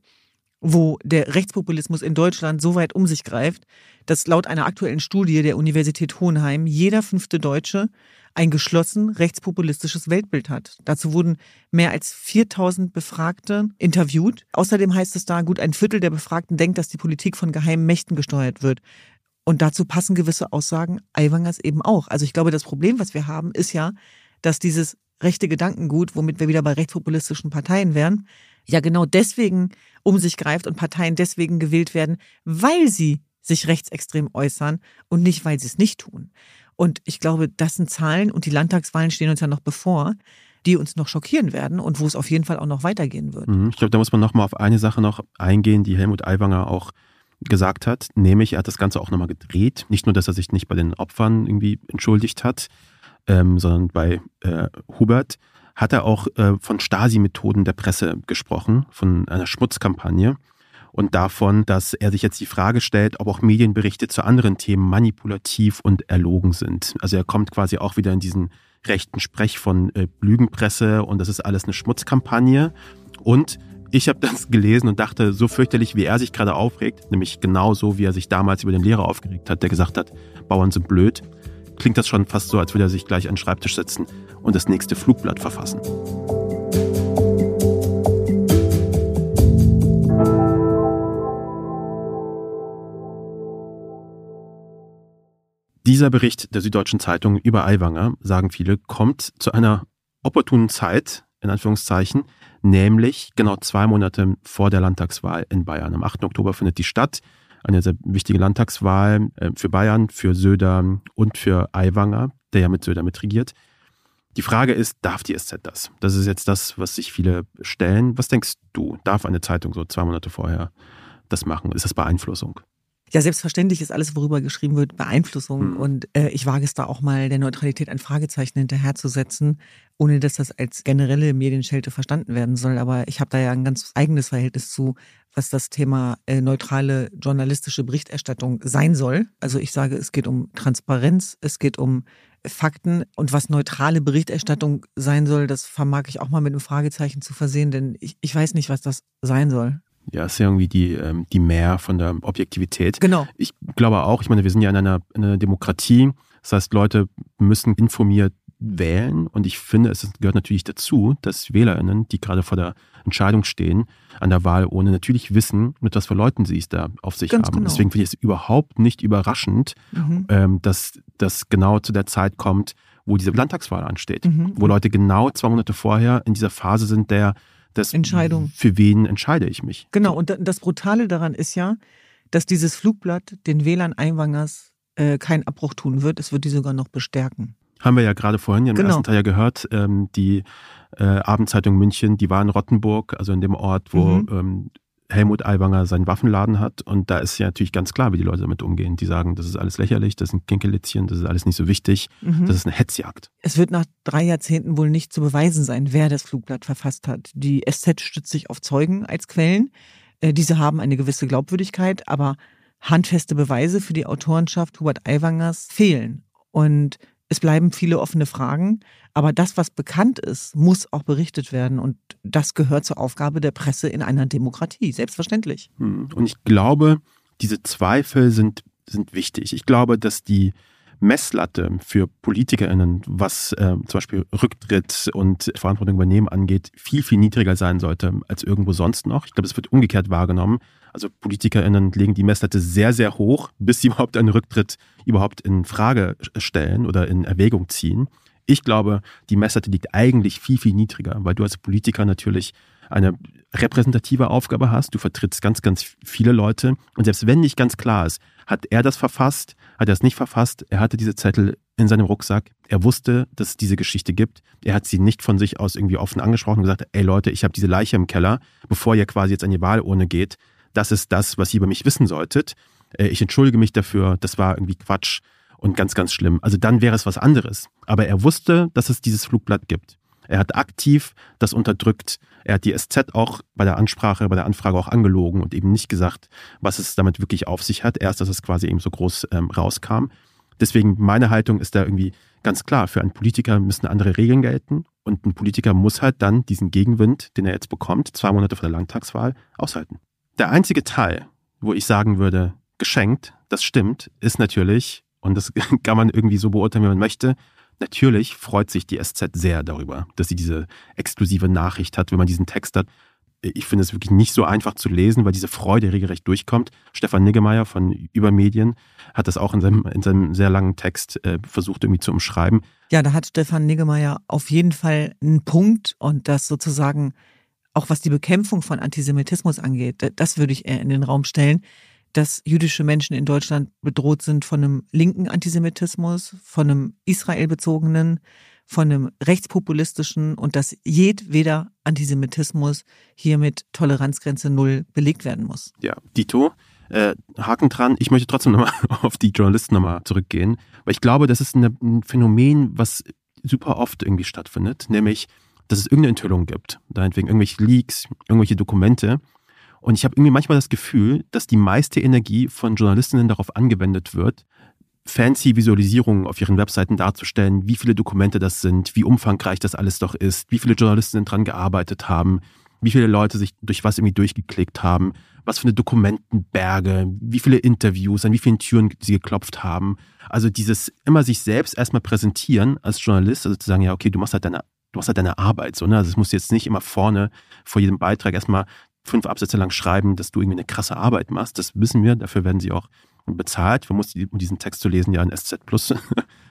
wo der Rechtspopulismus in Deutschland so weit um sich greift, dass laut einer aktuellen Studie der Universität Hohenheim jeder fünfte Deutsche ein geschlossen rechtspopulistisches Weltbild hat. Dazu wurden mehr als 4000 Befragte interviewt. Außerdem heißt es da, gut ein Viertel der Befragten denkt, dass die Politik von geheimen Mächten gesteuert wird. Und dazu passen gewisse Aussagen Aiwangers eben auch. Also ich glaube, das Problem, was wir haben, ist ja, dass dieses rechte Gedankengut, womit wir wieder bei rechtspopulistischen Parteien wären, ja genau deswegen um sich greift und Parteien deswegen gewählt werden, weil sie sich rechtsextrem äußern und nicht, weil sie es nicht tun. Und ich glaube, das sind Zahlen und die Landtagswahlen stehen uns ja noch bevor, die uns noch schockieren werden und wo es auf jeden Fall auch noch weitergehen wird. Mhm. Ich glaube, da muss man nochmal auf eine Sache noch eingehen, die Helmut Aiwanger auch gesagt hat, nämlich er hat das Ganze auch nochmal gedreht. Nicht nur, dass er sich nicht bei den Opfern irgendwie entschuldigt hat, ähm, sondern bei äh, Hubert hat er auch äh, von Stasi-Methoden der Presse gesprochen, von einer Schmutzkampagne und davon, dass er sich jetzt die Frage stellt, ob auch Medienberichte zu anderen Themen manipulativ und erlogen sind. Also er kommt quasi auch wieder in diesen rechten Sprech von äh, Lügenpresse und das ist alles eine Schmutzkampagne. Und ich habe das gelesen und dachte, so fürchterlich, wie er sich gerade aufregt, nämlich genauso, wie er sich damals über den Lehrer aufgeregt hat, der gesagt hat, Bauern sind blöd, klingt das schon fast so, als würde er sich gleich an den Schreibtisch setzen und das nächste Flugblatt verfassen. Dieser Bericht der Süddeutschen Zeitung über Aiwanger, sagen viele, kommt zu einer opportunen Zeit, in Anführungszeichen, nämlich genau zwei Monate vor der Landtagswahl in Bayern. Am 8. Oktober findet die statt. Eine sehr wichtige Landtagswahl äh, für Bayern, für Söder und für Aiwanger, der ja mit Söder mitregiert. Die Frage ist, darf die SZ das? Das ist jetzt das, was sich viele stellen. Was denkst du? Darf eine Zeitung so zwei Monate vorher das machen? Ist das Beeinflussung? Ja, selbstverständlich ist alles, worüber geschrieben wird, Beeinflussung. Mhm. Und äh, ich wage es da auch mal, der Neutralität ein Fragezeichen hinterherzusetzen, ohne dass das als generelle Medienschelte verstanden werden soll. Aber ich habe da ja ein ganz eigenes Verhältnis zu, was das Thema äh, neutrale journalistische Berichterstattung sein soll. Also ich sage, es geht um Transparenz, es geht um Fakten und was neutrale Berichterstattung sein soll, das vermag ich auch mal mit einem Fragezeichen zu versehen, denn ich, ich weiß nicht, was das sein soll. Ja, ist ja irgendwie die, ähm, die Mehr von der Objektivität. Genau. Ich glaube auch, ich meine, wir sind ja in einer, in einer Demokratie. Das heißt, Leute müssen informiert wählen. Und ich finde, es gehört natürlich dazu, dass WählerInnen, die gerade vor der Entscheidung stehen, an der Wahl ohne natürlich wissen, mit was für Leuten sie es da auf sich Ganz haben. Genau. Deswegen finde ich es überhaupt nicht überraschend, mhm. ähm, dass das genau zu der Zeit kommt, wo diese Landtagswahl ansteht. Mhm. Wo Leute genau zwei Monate vorher in dieser Phase sind der das Entscheidung. Für wen entscheide ich mich? Genau, und das Brutale daran ist ja, dass dieses Flugblatt den WLAN Einwangers äh, keinen Abbruch tun wird. Es wird die sogar noch bestärken. Haben wir ja gerade vorhin im genau. ersten Teil ja gehört, ähm, die äh, Abendzeitung München, die war in Rottenburg, also in dem Ort, wo mhm. ähm, Helmut Aiwanger seinen Waffenladen hat. Und da ist ja natürlich ganz klar, wie die Leute damit umgehen. Die sagen, das ist alles lächerlich, das sind Kinkelitzchen, das ist alles nicht so wichtig, mhm. das ist eine Hetzjagd. Es wird nach drei Jahrzehnten wohl nicht zu beweisen sein, wer das Flugblatt verfasst hat. Die SZ stützt sich auf Zeugen als Quellen. Äh, diese haben eine gewisse Glaubwürdigkeit, aber handfeste Beweise für die Autorenschaft Hubert Aiwangers fehlen. Und es bleiben viele offene Fragen, aber das, was bekannt ist, muss auch berichtet werden und das gehört zur Aufgabe der Presse in einer Demokratie, selbstverständlich. Hm. Und ich glaube, diese Zweifel sind, sind wichtig. Ich glaube, dass die Messlatte für PolitikerInnen, was äh, zum Beispiel Rücktritt und Verantwortung übernehmen angeht, viel, viel niedriger sein sollte als irgendwo sonst noch. Ich glaube, es wird umgekehrt wahrgenommen. Also PolitikerInnen legen die Messlatte sehr, sehr hoch, bis sie überhaupt einen Rücktritt überhaupt in Frage stellen oder in Erwägung ziehen. Ich glaube, die Messlatte liegt eigentlich viel, viel niedriger, weil du als Politiker natürlich eine repräsentative Aufgabe hast. Du vertrittst ganz, ganz viele Leute. Und selbst wenn nicht ganz klar ist, hat er das verfasst, hat er es nicht verfasst, er hatte diese Zettel in seinem Rucksack, er wusste, dass es diese Geschichte gibt. Er hat sie nicht von sich aus irgendwie offen angesprochen und gesagt, ey Leute, ich habe diese Leiche im Keller, bevor ihr quasi jetzt an die Wahlurne geht das ist das, was ihr über mich wissen solltet. Äh, ich entschuldige mich dafür, das war irgendwie Quatsch und ganz, ganz schlimm. Also dann wäre es was anderes. Aber er wusste, dass es dieses Flugblatt gibt. Er hat aktiv das unterdrückt. Er hat die SZ auch bei der Ansprache, bei der Anfrage auch angelogen und eben nicht gesagt, was es damit wirklich auf sich hat. Erst, dass es quasi eben so groß ähm, rauskam. Deswegen meine Haltung ist da irgendwie ganz klar. Für einen Politiker müssen andere Regeln gelten und ein Politiker muss halt dann diesen Gegenwind, den er jetzt bekommt, zwei Monate vor der Landtagswahl, aushalten. Der einzige Teil, wo ich sagen würde, geschenkt, das stimmt, ist natürlich, und das kann man irgendwie so beurteilen, wie man möchte, natürlich freut sich die SZ sehr darüber, dass sie diese exklusive Nachricht hat, wenn man diesen Text hat. Ich finde es wirklich nicht so einfach zu lesen, weil diese Freude regelrecht durchkommt. Stefan Niggemeier von Übermedien hat das auch in seinem, in seinem sehr langen Text äh, versucht irgendwie zu umschreiben. Ja, da hat Stefan Niggemeier auf jeden Fall einen Punkt und das sozusagen auch was die Bekämpfung von Antisemitismus angeht, das würde ich eher in den Raum stellen, dass jüdische Menschen in Deutschland bedroht sind von einem linken Antisemitismus, von einem israelbezogenen, von einem rechtspopulistischen und dass jedweder Antisemitismus hier mit Toleranzgrenze null belegt werden muss. Ja, Dito, äh, Haken dran. Ich möchte trotzdem nochmal auf die Journalisten nochmal zurückgehen, weil ich glaube, das ist ein Phänomen, was super oft irgendwie stattfindet, nämlich dass es irgendeine Enthüllung gibt. Deinetwegen irgendwelche Leaks, irgendwelche Dokumente. Und ich habe irgendwie manchmal das Gefühl, dass die meiste Energie von Journalistinnen darauf angewendet wird, fancy Visualisierungen auf ihren Webseiten darzustellen, wie viele Dokumente das sind, wie umfangreich das alles doch ist, wie viele Journalistinnen dran gearbeitet haben, wie viele Leute sich durch was irgendwie durchgeklickt haben, was für eine Dokumentenberge, wie viele Interviews, an wie vielen Türen sie geklopft haben. Also dieses immer sich selbst erstmal präsentieren als Journalist, also zu sagen, ja, okay, du machst halt deine du hast halt deine Arbeit. So, ne? Also es muss jetzt nicht immer vorne vor jedem Beitrag erstmal fünf Absätze lang schreiben, dass du irgendwie eine krasse Arbeit machst. Das wissen wir, dafür werden sie auch bezahlt. Man muss, um diesen Text zu lesen, ja einen SZ Plus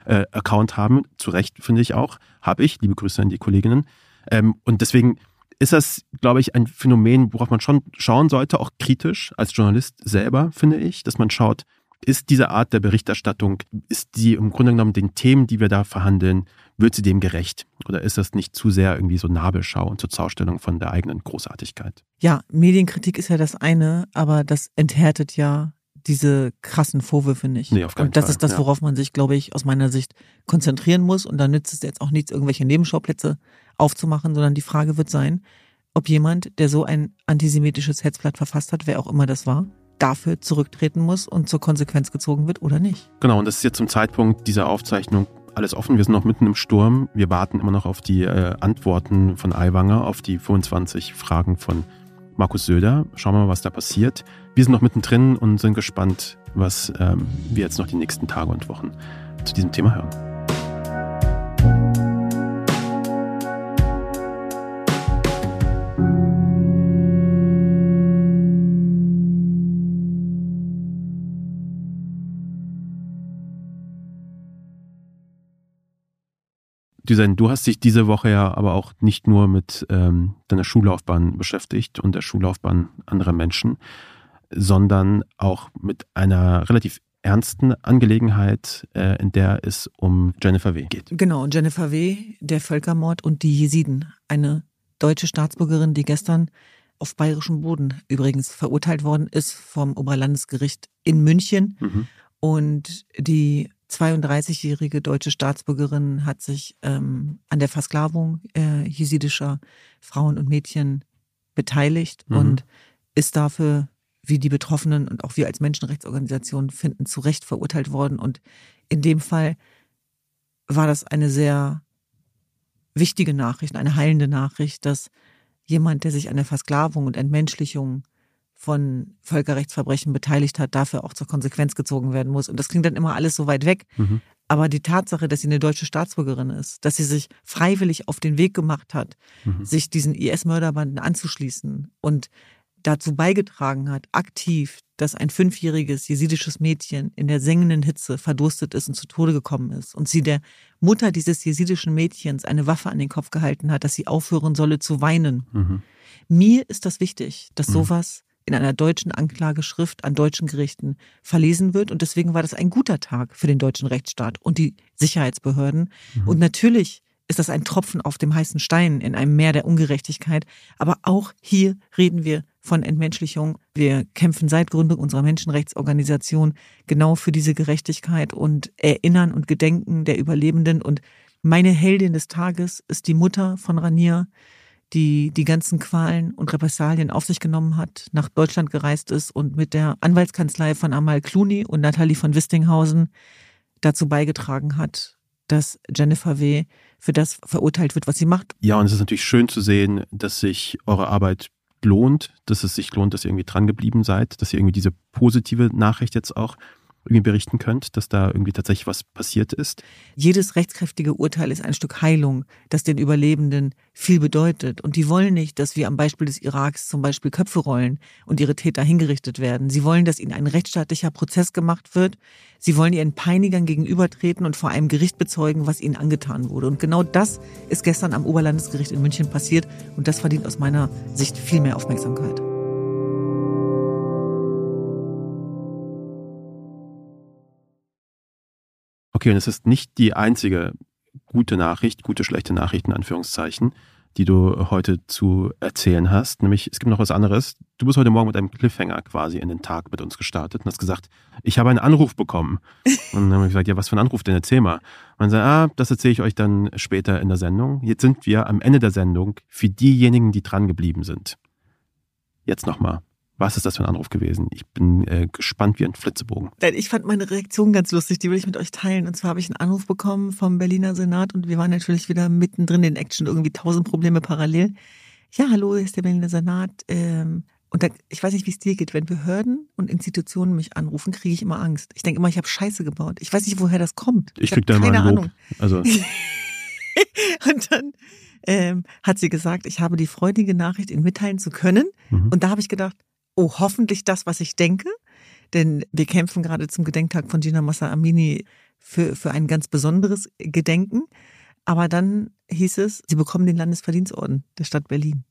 äh, Account haben. Zu Recht, finde ich auch. Habe ich. Liebe Grüße an die Kolleginnen. Ähm, und deswegen ist das, glaube ich, ein Phänomen, worauf man schon schauen sollte, auch kritisch als Journalist selber, finde ich, dass man schaut, ist diese Art der Berichterstattung, ist die im Grunde genommen den Themen, die wir da verhandeln, wird sie dem gerecht? Oder ist das nicht zu sehr irgendwie so Nabelschau und zur Zaustellung von der eigenen Großartigkeit? Ja, Medienkritik ist ja das eine, aber das enthärtet ja diese krassen Vorwürfe nicht. Nee, auf keinen und das Fall, ist das, ja. worauf man sich, glaube ich, aus meiner Sicht konzentrieren muss. Und da nützt es jetzt auch nichts, irgendwelche Nebenschauplätze aufzumachen, sondern die Frage wird sein, ob jemand, der so ein antisemitisches Hetzblatt verfasst hat, wer auch immer das war, dafür zurücktreten muss und zur Konsequenz gezogen wird oder nicht. Genau, und das ist jetzt zum Zeitpunkt dieser Aufzeichnung alles offen. Wir sind noch mitten im Sturm. Wir warten immer noch auf die äh, Antworten von Aiwanger, auf die 25 Fragen von Markus Söder. Schauen wir mal, was da passiert. Wir sind noch mittendrin und sind gespannt, was ähm, wir jetzt noch die nächsten Tage und Wochen zu diesem Thema hören. Düsen, du hast dich diese Woche ja aber auch nicht nur mit ähm, deiner Schullaufbahn beschäftigt und der Schullaufbahn anderer Menschen, sondern auch mit einer relativ ernsten Angelegenheit, äh, in der es um Jennifer W. geht. Genau, Jennifer W., der Völkermord und die Jesiden. Eine deutsche Staatsbürgerin, die gestern auf bayerischem Boden übrigens verurteilt worden ist vom Oberlandesgericht in München. Mhm. Und die 32-jährige deutsche Staatsbürgerin hat sich ähm, an der Versklavung äh, jesidischer Frauen und Mädchen beteiligt Mhm. und ist dafür, wie die Betroffenen und auch wir als Menschenrechtsorganisation finden, zu Recht verurteilt worden. Und in dem Fall war das eine sehr wichtige Nachricht, eine heilende Nachricht, dass jemand, der sich an der Versklavung und Entmenschlichung von Völkerrechtsverbrechen beteiligt hat, dafür auch zur Konsequenz gezogen werden muss. Und das klingt dann immer alles so weit weg. Mhm. Aber die Tatsache, dass sie eine deutsche Staatsbürgerin ist, dass sie sich freiwillig auf den Weg gemacht hat, Mhm. sich diesen IS-Mörderbanden anzuschließen und dazu beigetragen hat, aktiv, dass ein fünfjähriges jesidisches Mädchen in der sengenden Hitze verdurstet ist und zu Tode gekommen ist und sie der Mutter dieses jesidischen Mädchens eine Waffe an den Kopf gehalten hat, dass sie aufhören solle zu weinen. Mhm. Mir ist das wichtig, dass Mhm. sowas in einer deutschen Anklageschrift an deutschen Gerichten verlesen wird. Und deswegen war das ein guter Tag für den deutschen Rechtsstaat und die Sicherheitsbehörden. Mhm. Und natürlich ist das ein Tropfen auf dem heißen Stein in einem Meer der Ungerechtigkeit. Aber auch hier reden wir von Entmenschlichung. Wir kämpfen seit Gründung unserer Menschenrechtsorganisation genau für diese Gerechtigkeit und erinnern und gedenken der Überlebenden. Und meine Heldin des Tages ist die Mutter von Ranier, die die ganzen Qualen und Repressalien auf sich genommen hat, nach Deutschland gereist ist und mit der Anwaltskanzlei von Amal Clooney und Nathalie von Wistinghausen dazu beigetragen hat, dass Jennifer W. für das verurteilt wird, was sie macht. Ja, und es ist natürlich schön zu sehen, dass sich eure Arbeit lohnt, dass es sich lohnt, dass ihr irgendwie dran geblieben seid, dass ihr irgendwie diese positive Nachricht jetzt auch irgendwie berichten könnt, dass da irgendwie tatsächlich was passiert ist. Jedes rechtskräftige Urteil ist ein Stück Heilung, das den Überlebenden viel bedeutet. Und die wollen nicht, dass wir am Beispiel des Iraks zum Beispiel Köpfe rollen und ihre Täter hingerichtet werden. Sie wollen, dass ihnen ein rechtsstaatlicher Prozess gemacht wird. Sie wollen ihren Peinigern gegenübertreten und vor einem Gericht bezeugen, was ihnen angetan wurde. Und genau das ist gestern am Oberlandesgericht in München passiert. Und das verdient aus meiner Sicht viel mehr Aufmerksamkeit. Okay, und es ist nicht die einzige gute Nachricht, gute, schlechte Nachricht in Anführungszeichen, die du heute zu erzählen hast. Nämlich, es gibt noch was anderes. Du bist heute Morgen mit einem Cliffhanger quasi in den Tag mit uns gestartet und hast gesagt, ich habe einen Anruf bekommen. Und dann haben wir gesagt, ja, was für ein Anruf denn? Erzähl mal. Und dann sagt, ah, das erzähle ich euch dann später in der Sendung. Jetzt sind wir am Ende der Sendung für diejenigen, die dran geblieben sind. Jetzt nochmal. Was ist das für ein Anruf gewesen? Ich bin äh, gespannt wie ein Flitzebogen. Ich fand meine Reaktion ganz lustig, die will ich mit euch teilen. Und zwar habe ich einen Anruf bekommen vom Berliner Senat und wir waren natürlich wieder mittendrin in Action, irgendwie tausend Probleme parallel. Ja, hallo, hier ist der Berliner Senat. Ähm, und da, ich weiß nicht, wie es dir geht. Wenn Behörden und Institutionen mich anrufen, kriege ich immer Angst. Ich denke immer, ich habe Scheiße gebaut. Ich weiß nicht, woher das kommt. Ich hab krieg da ein Lob. Ahnung. Also, Und dann ähm, hat sie gesagt, ich habe die freudige Nachricht Ihnen mitteilen zu können. mhm. Und da habe ich gedacht, oh, hoffentlich das, was ich denke. denn wir kämpfen gerade zum Gedenktag von Gina Massa Amini für, für ein ganz besonderes Gedenken. Aber dann hieß es, sie bekommen den Landesverdienstorden der Stadt Berlin.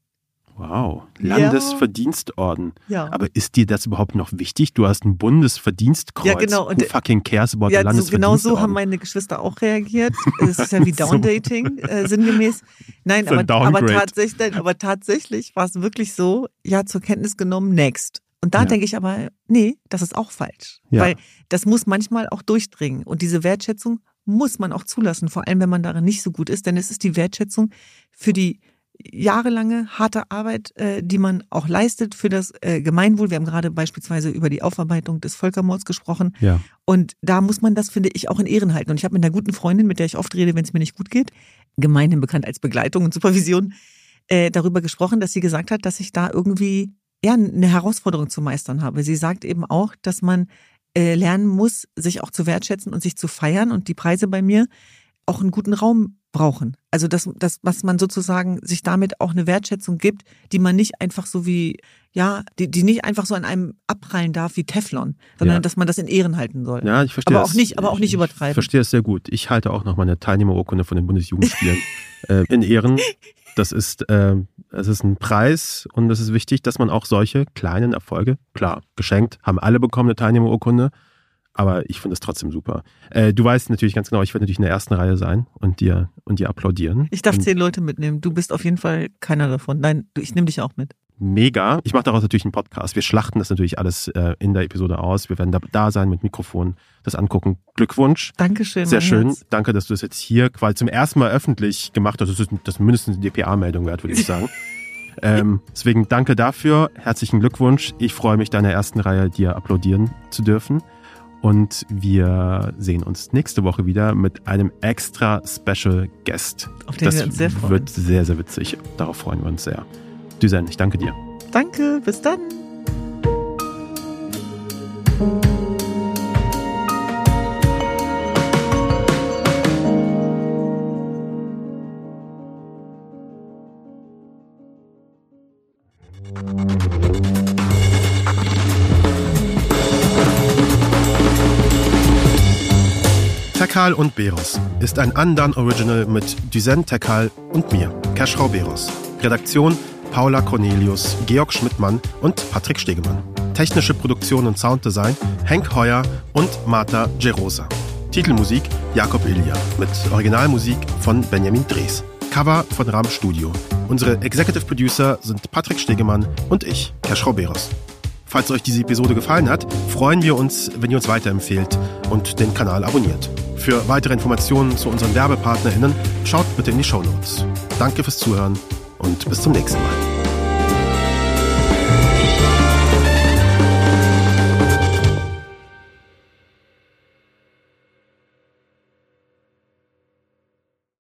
Wow, Landesverdienstorden. Ja. Aber ist dir das überhaupt noch wichtig? Du hast ein Bundesverdienstkreuz. Ja, genau. Und Who fucking cares about ja, so, genau so haben meine Geschwister auch reagiert. Es ist ja wie. Downdating, äh, sinngemäß. Nein, So aber, aber, tatsächlich, aber tatsächlich war es wirklich so, ja, zur Kenntnis genommen, next. Und da Ja. denke ich aber, nee, das ist auch falsch. Ja. Weil das muss manchmal auch durchdringen. Und diese Wertschätzung muss man auch zulassen, vor allem wenn man darin nicht so gut ist, denn es ist die Wertschätzung für die jahrelange harte Arbeit, äh, die man auch leistet für das äh, Gemeinwohl. Wir haben gerade beispielsweise über die Aufarbeitung des Völkermords gesprochen. Ja. Und da muss man das, finde ich, auch in Ehren halten. Und ich habe mit einer guten Freundin, mit der ich oft rede, wenn es mir nicht gut geht, gemeinhin bekannt als Begleitung und Supervision, äh, darüber gesprochen, dass sie gesagt hat, dass ich da irgendwie ja eine Herausforderung zu meistern habe. Sie sagt eben auch, dass man äh, lernen muss, sich auch zu wertschätzen und sich zu feiern und die Preise bei mir auch einen guten Raum brauchen. Also das, das, was man sozusagen sich damit auch eine Wertschätzung gibt, die man nicht einfach so wie, ja, die, die nicht einfach so an einem abprallen darf wie Teflon, sondern Ja. dass man das in Ehren halten soll. Ja, ich verstehe Aber das. auch nicht- aber auch nicht Ich- übertreiben. Ich verstehe es sehr gut. Ich halte auch noch meine Teilnehmerurkunde von den Bundesjugendspielen äh, in Ehren. Das ist, äh, es ist ein Preis und es ist wichtig, dass man auch solche kleinen Erfolge, klar, geschenkt, haben alle bekommen eine Teilnehmerurkunde, aber ich finde es trotzdem super. Äh, du weißt natürlich ganz genau, ich werde natürlich in der ersten Reihe sein und dir, und dir applaudieren. Ich darf und zehn Leute mitnehmen. Du bist auf jeden Fall keiner davon. Nein, du, ich nehme dich auch mit. mega. Ich mache daraus natürlich einen Podcast. Wir schlachten das natürlich alles äh, in der Episode aus. Wir werden da, da sein mit Mikrofon, das angucken. Glückwunsch. Dankeschön. Sehr schön. Herz. Danke, dass du es jetzt hier quasi zum ersten Mal öffentlich gemacht hast. Das ist, das ist mindestens eine DPA-Meldung wert, würde ich sagen. ähm, deswegen danke dafür. Herzlichen Glückwunsch. Ich freue mich, deiner ersten Reihe dir applaudieren zu dürfen. Und wir sehen uns nächste Woche wieder mit einem extra Special Guest. Auf den wir uns sehr freuen. wird sehr, sehr witzig. Darauf freuen wir uns sehr. Düsen, ich danke dir. Danke, bis dann. Tekal und Beros ist ein Andan Original mit Duzen Tekal und mir, Keschrau Beros. Redaktion Paula Cornelius, Georg Schmidtmann und Patrick Stegemann. Technische Produktion und Sounddesign Henk Heuer und Marta Gerosa. Titelmusik Jakob Ilja mit Originalmusik von Benjamin Drees. Cover von Ram Studio. Unsere Executive Producer sind Patrick Stegemann und ich, Keschrau Beros. Falls euch diese Episode gefallen hat, freuen wir uns, wenn ihr uns weiterempfehlt und den Kanal abonniert. Für weitere Informationen zu unseren WerbepartnerInnen schaut bitte in die Shownotes. Danke fürs Zuhören und bis zum nächsten Mal.